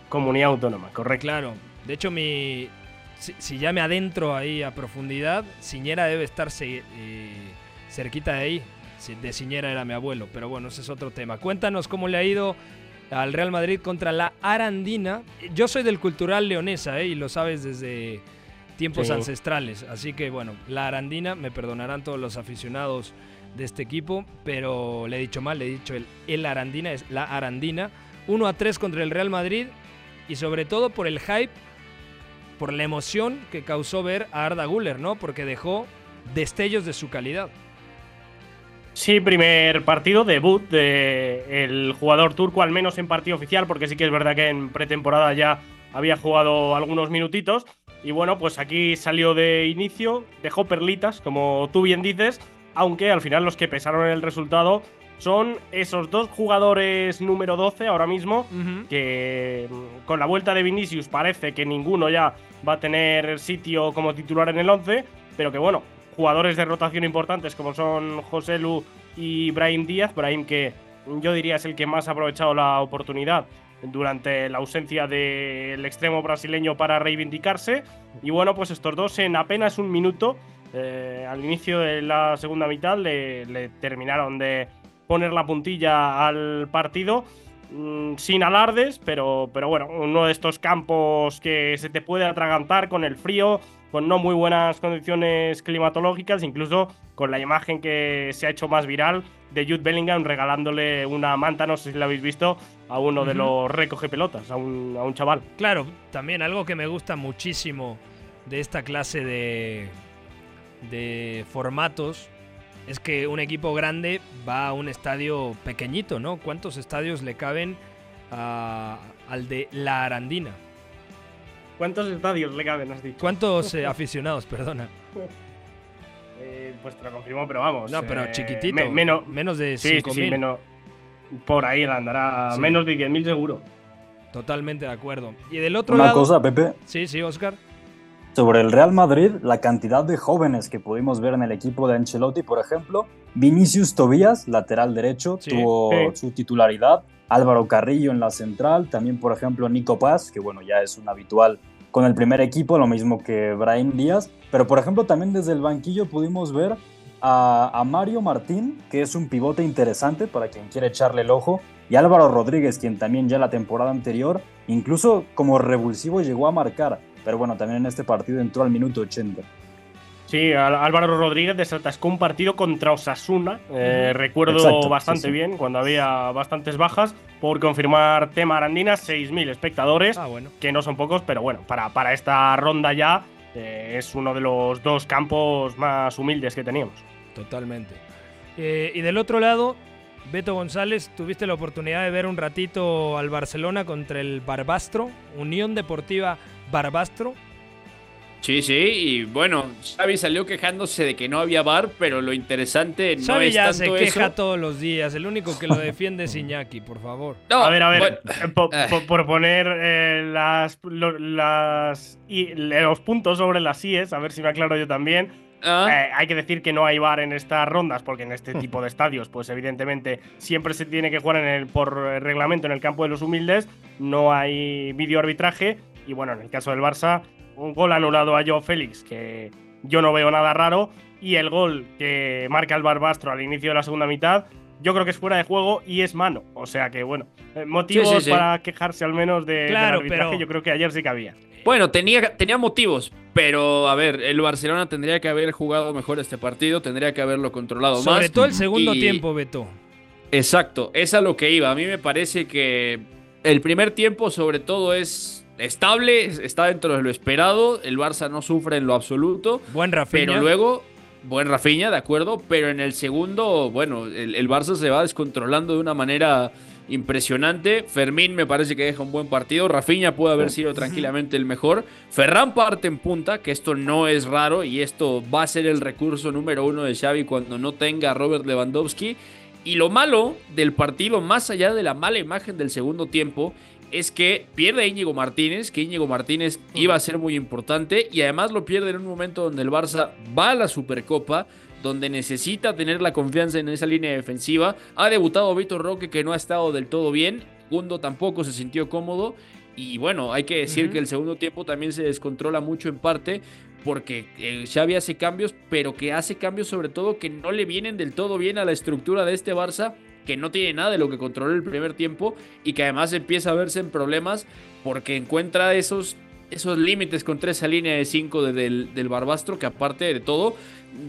Comunidad autónoma, correcto. Claro. De hecho, mi. Si, si ya me adentro ahí a profundidad, Ciñera debe estar eh, cerquita de ahí. De Ciñera era mi abuelo, pero bueno, ese es otro tema. Cuéntanos cómo le ha ido al Real Madrid contra la Arandina. Yo soy del cultural leonesa, ¿eh? y lo sabes desde tiempos Sí. ancestrales. Así que bueno, la Arandina, me perdonarán todos los aficionados de este equipo, pero le he dicho mal, le he dicho el, el Arandina, es la Arandina. 1 a 3 contra el Real Madrid y sobre todo por el hype, por la emoción que causó ver a Arda Güler, ¿no? Porque dejó destellos de su calidad. Sí, primer partido, debut del jugador turco, al menos en partido oficial, porque sí que es verdad que en pretemporada ya había jugado algunos minutitos. Y bueno, pues aquí salió de inicio, dejó perlitas, como tú bien dices, aunque al final los que pesaron en el resultado son esos dos jugadores número 12 ahora mismo, que con la vuelta de Vinicius parece que ninguno ya va a tener sitio como titular en el 11, pero que bueno, jugadores de rotación importantes como son José Lu y Brahim Díaz, Brahim que yo diría es el que más ha aprovechado la oportunidad durante la ausencia del extremo brasileño para reivindicarse. Y bueno, pues estos dos en apenas un minuto, eh, al inicio de la segunda mitad, le, le terminaron de poner la puntilla al partido. mm, Sin alardes, pero, pero bueno, uno de estos campos que se te puede atragantar con el frío, con no muy buenas condiciones climatológicas, incluso con la imagen que se ha hecho más viral de Jude Bellingham regalándole una manta, no sé si la habéis visto, a uno de los recoge pelotas, a un, a un chaval. Claro, también algo que me gusta muchísimo de esta clase de, de formatos es que un equipo grande va a un estadio pequeñito, ¿no? ¿Cuántos estadios le caben a- al de La Arandina? ¿Cuántos estadios le caben, has dicho? ¿Cuántos eh, aficionados, perdona? Eh, pues te lo confirmo, pero vamos. No, pero eh, chiquitito. me- menos, menos de sí, sí, 5.000. sí, menos. Por ahí andará Sí. menos de 10.000 seguro. Totalmente de acuerdo. Y del otro Una lado. cosa, Pepe, Sí, sí, Oscar. sobre el Real Madrid, la cantidad de jóvenes que pudimos ver en el equipo de Ancelotti, por ejemplo, Vinicius Tobías, lateral derecho, Sí, tuvo sí. su titularidad, Álvaro Carrillo en la central, también, por ejemplo, Nico Paz, que bueno, ya es un habitual con el primer equipo, lo mismo que Brahim Díaz, pero por ejemplo también desde el banquillo pudimos ver a, a Mario Martín, que es un pivote interesante para quien quiere echarle el ojo, y Álvaro Rodríguez, quien también ya la temporada anterior, incluso como revulsivo llegó a marcar, pero bueno, también en este partido entró al minuto 80. Sí, Álvaro Rodríguez desatascó un partido contra Osasuna. eh, recuerdo Exacto, bastante sí, sí. bien cuando había bastantes bajas. Por confirmar tema Arandina, 6.000 espectadores, Ah, bueno. que no son pocos, pero bueno, para, para esta ronda ya eh, es uno de los dos campos más humildes que teníamos. Totalmente. Eh, y del otro lado, Beto González, tuviste la oportunidad de ver un ratito al Barcelona contra el Barbastro, Unión Deportiva Barbastro. Sí, sí, y bueno, Xavi salió quejándose de que no había bar, pero lo interesante no Xavi es ya tanto se eso. queja todos los días, el único que lo defiende es Iñaki, por favor. No, a ver, a ver, bueno, eh, po- por poner eh, las, lo- las y los puntos sobre las IES, a ver si me aclaro yo también. ah, Eh, hay que decir que no hay VAR en estas rondas, porque en este tipo de estadios, pues evidentemente siempre se tiene que jugar en el, por reglamento en el campo de los humildes, no hay videoarbitraje, Y bueno, en el caso del Barça, un gol anulado a Joe Félix, que yo no veo nada raro, y el gol que marca el Barbastro al inicio de la segunda mitad, yo creo que es fuera de juego y es mano. O sea que, bueno, eh, motivos Sí, sí, sí. para quejarse al menos de, Claro, del arbitraje, pero- yo creo que ayer sí que había. Bueno, tenía, tenía motivos, pero a ver, el Barcelona tendría que haber jugado mejor este partido, tendría que haberlo controlado más. Sobre todo el segundo y- tiempo, Beto. Exacto, es a lo que iba. A mí me parece que el primer tiempo sobre todo es estable, es- está dentro de lo esperado, el Barça no sufre en lo absoluto, Buen Rafinha. pero luego, buen Rafinha, de acuerdo, pero en el segundo, bueno, el, el Barça se va descontrolando de una manera impresionante. Fermín me parece que deja un buen partido, Rafinha puede haber sido tranquilamente el mejor. Ferran parte en punta, que esto no es raro y esto va a ser el recurso número uno de Xavi cuando no tenga a Robert Lewandowski. Y lo malo del partido, más allá de la mala imagen del segundo tiempo, es que pierde a Íñigo Martínez, que Íñigo Martínez iba a ser muy importante y además lo pierde en un momento donde el Barça va a la Supercopa, donde necesita tener la confianza en esa línea defensiva. Ha debutado Víctor Roque, que no ha estado del todo bien. Gundo tampoco se sintió cómodo. Y bueno, hay que decir que el segundo tiempo también se descontrola mucho en parte porque eh, Xavi hace cambios, pero que hace cambios sobre todo que no le vienen del todo bien a la estructura de este Barça, que no tiene nada de lo que controló el primer tiempo y que además empieza a verse en problemas porque encuentra esos, esos límites contra esa línea de 5 del, del Barbastro, que aparte de todo,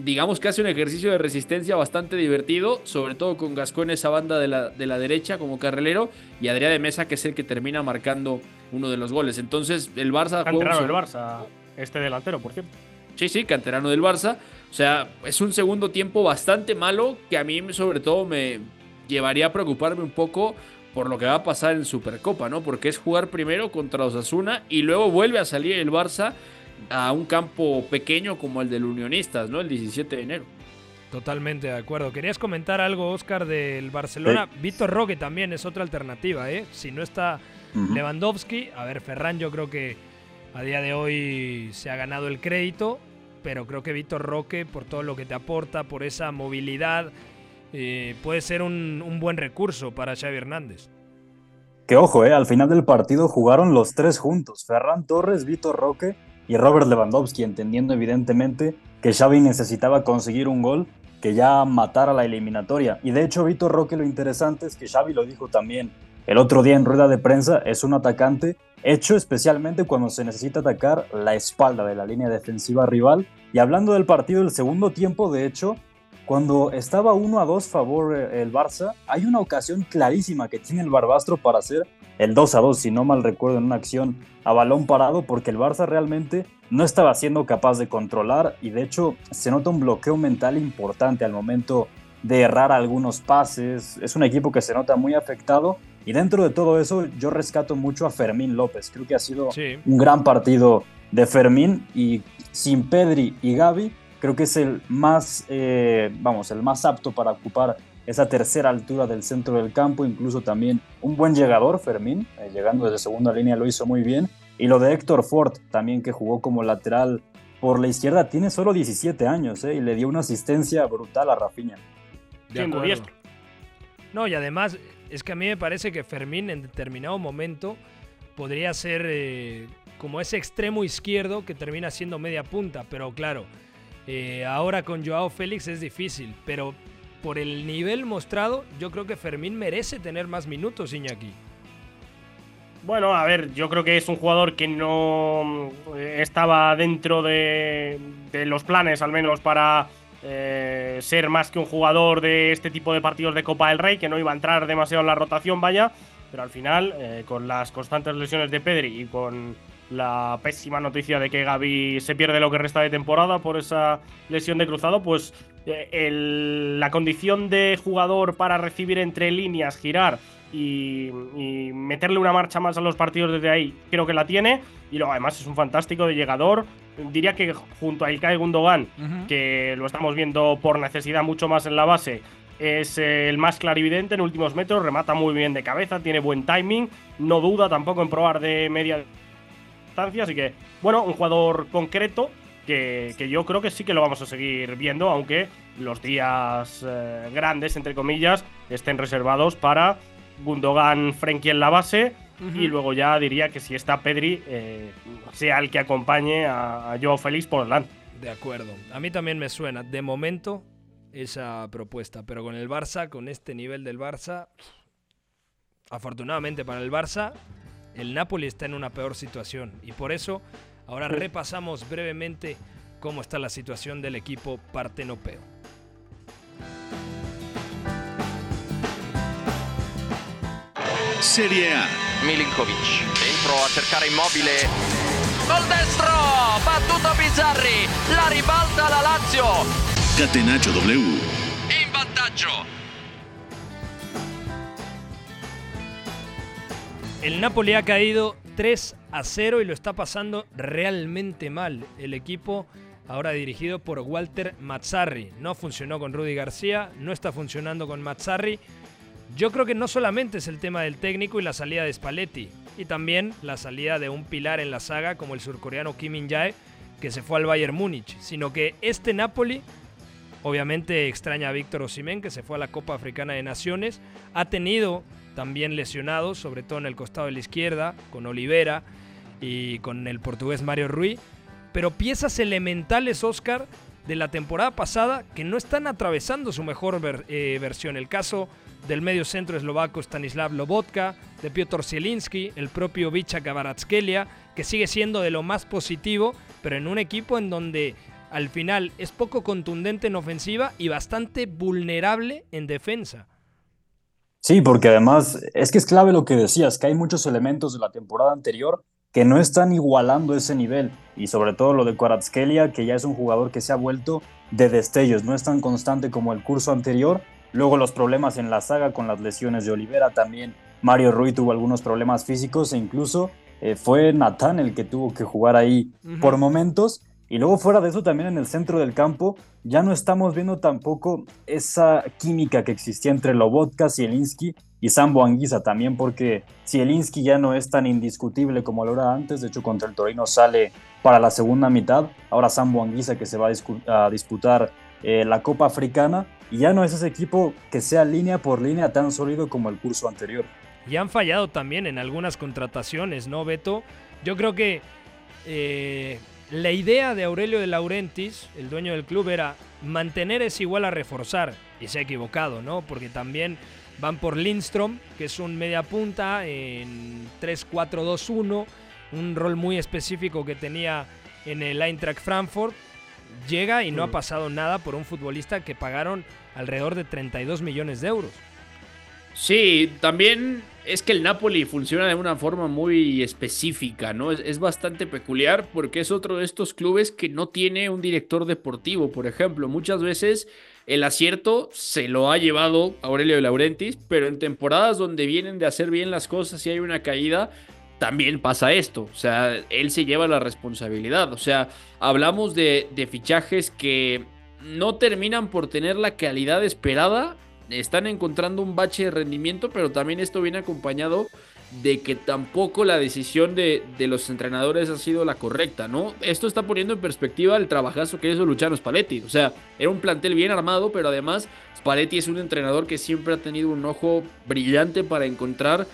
digamos que hace un ejercicio de resistencia bastante divertido, sobre todo con Gasco en esa banda de la, de la derecha como carrilero y Adrián de Mesa, que es el que termina marcando uno de los goles. Entonces, el Barça Canterano del Barça, este delantero, por cierto. Sí, sí, canterano del Barça. O sea, es un segundo tiempo bastante malo que a mí sobre todo me llevaría a preocuparme un poco por lo que va a pasar en Supercopa, ¿no? Porque es jugar primero contra Osasuna y luego vuelve a salir el Barça a un campo pequeño como el del Unionistas, ¿no? El 17 de enero. Totalmente de acuerdo. ¿Querías comentar algo, Oscar, del Barcelona? Víctor Roque también es otra alternativa, ¿eh? Si no está. Lewandowski, a ver, Ferran yo creo que a día de hoy se ha ganado el crédito, pero creo que Víctor Roque, por todo lo que te aporta, por esa movilidad, eh, puede ser un, buen recurso para Xavi Hernández. Que ojo, eh, al final del partido jugaron los tres juntos, Ferran Torres, Vitor Roque y Robert Lewandowski, entendiendo evidentemente que Xavi necesitaba conseguir un gol que ya matara la eliminatoria. Y de hecho, Vitor Roque lo interesante es que Xavi lo dijo también el otro día en rueda de prensa, es un atacante hecho especialmente cuando se necesita atacar la espalda de la línea defensiva rival. Y hablando del partido del segundo tiempo, de hecho, cuando estaba 1 a 2 favor eh, el Barça, hay una ocasión clarísima que tiene el Barbastro para hacer el 2 a 2, si no mal recuerdo, en una acción a balón parado, porque el Barça realmente no estaba siendo capaz de controlar y de hecho se nota un bloqueo mental importante al momento de errar algunos pases. Es un equipo que se nota muy afectado y dentro de todo eso yo rescato mucho a Fermín López. Creo que ha sido Sí. un gran partido de Fermín y sin Pedri y Gaby creo que es el más, eh, vamos, el más apto para ocupar esa tercera altura del centro del campo, incluso también un buen llegador, Fermín, eh, llegando desde segunda línea lo hizo muy bien. Y lo de Héctor Ford, también que jugó como lateral por la izquierda, tiene solo 17 años eh, y le dio una asistencia brutal a Rafinha. De Siendo acuerdo. diestro. No, y además es que a mí me parece que Fermín en determinado momento podría ser eh, como ese extremo izquierdo que termina siendo media punta, pero claro, eh, ahora con Joao Félix es difícil, pero por el nivel mostrado yo creo que Fermín merece tener más minutos, Iñaki. Bueno, a ver, yo creo que es un jugador que no eh, estaba dentro de, de los planes, al menos para eh, ser más que un jugador de este tipo de partidos de Copa del Rey, que no iba a entrar demasiado en la rotación, vaya, pero al final, con las constantes lesiones de Pedri y con la pésima noticia de que Gaby se pierde lo que resta de temporada por esa lesión de cruzado, pues eh, el- la condición de jugador para recibir entre líneas, girar y, y meterle una marcha más a los partidos desde ahí, creo que la tiene. Y luego además es un fantástico de llegador. Diría que junto a Ilkay Gundogan, que lo estamos viendo por necesidad mucho más en la base, es el más clarividente en últimos metros, remata muy bien de cabeza, tiene buen timing, no duda tampoco en probar de media así que bueno, un jugador concreto que, que yo creo que sí que lo vamos a seguir viendo, aunque los días eh, grandes, entre comillas, estén reservados para Gundogan, Frenkie en la base Y luego ya diría que si está Pedri, eh, sea el que acompañe a, a Joao Félix por delante. De acuerdo. A mí también me suena, de momento, esa propuesta. Pero con el Barça, con este nivel del Barça, afortunadamente para el Barça, el Napoli está en una peor situación. Y por eso, ahora repasamos brevemente cómo está la situación del equipo partenopeo. Serie A. Milinkovic dentro a cercare immobile col destro battuto Bizzarri la ribalta la Lazio Catenaccio W. in vantaggio El Napoli ha caído 3 a 0 y lo está pasando realmente mal. El equipo, ahora dirigido por Walter Mazzarri, no funcionó con Rudy García, no está funcionando con Mazzarri. Yo creo que no solamente es el tema del técnico y la salida de Spalletti, y también la salida de un pilar en la saga como el surcoreano Kim Min-jae, que se fue al Bayern Múnich, sino que este Napoli obviamente extraña a Víctor Osimhen, que se fue a la Copa Africana de Naciones, ha tenido también lesionados, sobre todo en el costado de la izquierda, con Olivera y con el portugués Mario Rui, pero piezas elementales, Oscar, de la temporada pasada que no están atravesando su mejor eh, versión. El caso del medio centro eslovaco Stanislav Lobotka, de Piotr Zielinski, el propio Vicha Kvaratskhelia, que sigue siendo de lo más positivo, pero en un equipo en donde al final es poco contundente en ofensiva y bastante vulnerable en defensa. Sí, porque además es que es clave lo que decías, que hay muchos elementos de la temporada anterior que no están igualando ese nivel y sobre todo lo de Kvaratskhelia, que ya es un jugador que se ha vuelto de destellos, no es tan constante como el curso anterior. Luego los problemas en la saga con las lesiones de Olivera también. Mario Rui tuvo algunos problemas físicos e incluso eh, fue Natán el que tuvo que jugar ahí por momentos. Y luego fuera de eso también en el centro del campo ya no estamos viendo tampoco esa química que existía entre Lobotka, Zielinski y Sambo Anguisa también porque Zielinski ya no es tan indiscutible como lo era antes, de hecho contra el Torino sale para la segunda mitad, ahora Sambo Anguisa que se va a, disputar eh, la Copa Africana y ya no es ese equipo que sea línea por línea tan sólido como el curso anterior. Y han fallado también en algunas contrataciones, ¿no, Beto? Yo creo que eh, la idea de Aurelio de Laurentiis, el dueño del club, era mantener es igual a reforzar. Y se ha equivocado, ¿no? Porque también van por Lindstrom, que es un media punta en 3-4-2-1, un rol muy específico que tenía en el Eintracht Frankfurt. Llega y no ha Mm. pasado nada por un futbolista que pagaron alrededor de 32 millones de euros. Sí, también es que el Napoli funciona de una forma muy específica, ¿no? Es, bastante peculiar porque es otro de estos clubes que no tiene un director deportivo, por ejemplo. Muchas veces el acierto se lo ha llevado Aurelio Laurentiis, pero en temporadas donde vienen de hacer bien las cosas y hay una caída, también pasa esto. O sea, él se lleva la responsabilidad. O sea, hablamos de fichajes que no terminan por tener la calidad esperada están encontrando un bache de rendimiento, pero también esto viene acompañado de que tampoco la decisión de, de los entrenadores ha sido la correcta, ¿no? Esto está poniendo en perspectiva el trabajazo que hizo Luciano Spalletti. O sea, era un plantel bien armado, pero además Spalletti es un entrenador que siempre ha tenido un ojo brillante para encontrar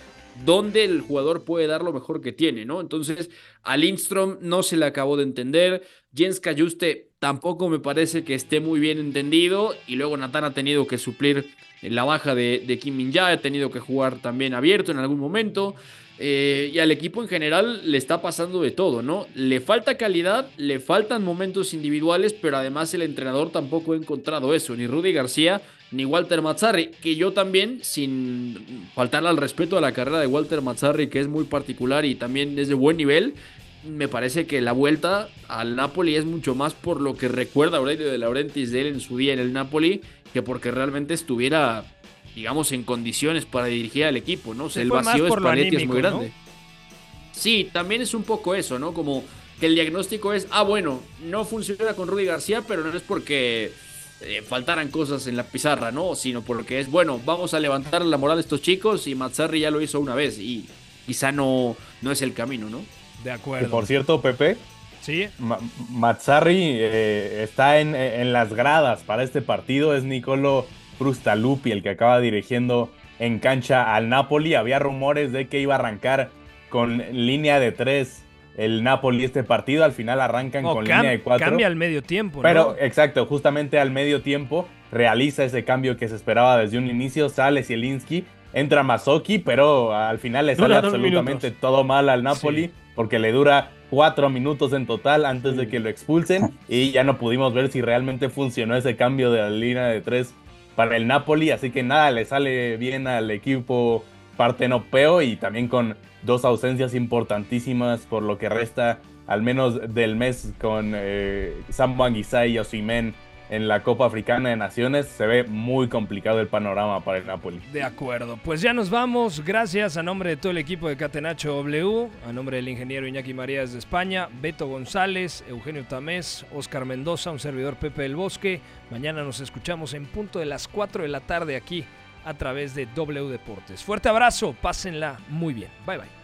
dónde el jugador puede dar lo mejor que tiene, ¿no? Entonces, a Lindstrom no se le acabó de entender. Jens Cayuste tampoco me parece que esté muy bien entendido. Y luego Natán ha tenido que suplir la baja de, Kim Min Jae, ha tenido que jugar también abierto en algún momento. Eh, y al equipo en general le está pasando de todo, ¿no? Le falta calidad, le faltan momentos individuales, pero además el entrenador tampoco ha encontrado eso. Ni Rudy García ni Walter Mazzarri, que yo también, sin faltarle al respeto a la carrera de Walter Mazzarri, que es muy particular y también es de buen nivel, me parece que la vuelta al Napoli es mucho más por lo que recuerda Aurelio de Laurentiis de él en su día en el Napoli, que porque realmente estuviera, digamos, en condiciones para dirigir al equipo, ¿no? O sea, Se el vacío de es muy grande. Sí, también es un poco eso, ¿no? Como que el diagnóstico es, ah, bueno, no funciona con Rudy García, pero no es porque eh, faltaran cosas en la pizarra, ¿no? Sino porque es, bueno, vamos a levantar la moral de estos chicos y Mazzarri ya lo hizo una vez y quizá no, no es el camino, ¿no? De Que acuerdo. por cierto, Pepe, Sí. Ma- Mazzarri eh, está en, en las gradas para este partido. Es Nicolo Frustalupi el que acaba dirigiendo en cancha al Napoli. Había rumores de que iba a arrancar con línea de tres el Napoli este partido. Al final arrancan con línea de cuatro. Cambia al medio tiempo, ¿no? Pero, exacto, justamente al medio tiempo realiza ese cambio que se esperaba desde un inicio. Sale Zielinski, entra Mazzocchi, pero al final le sale absolutamente minutos. todo mal al Napoli Sí. porque le dura cuatro minutos en total antes de que lo expulsen y ya no pudimos ver si realmente funcionó ese cambio de la línea de tres para el Napoli. Así que nada, le sale bien al equipo partenopeo y también con dos ausencias importantísimas por lo que resta al menos del mes con eh, Sam Wanguisai y Osimhen en la Copa Africana de Naciones, se ve muy complicado el panorama para el Napoli. De acuerdo, pues ya nos vamos. Gracias a nombre de todo el equipo de Catenacho W, a nombre del ingeniero Iñaki Marías de España, Beto González, Eugenio Tamés, Oscar Mendoza, un servidor Pepe del Bosque. Mañana nos escuchamos en punto de las 4 de la tarde aquí a través de W Deportes. Fuerte abrazo, pásenla muy bien. Bye bye.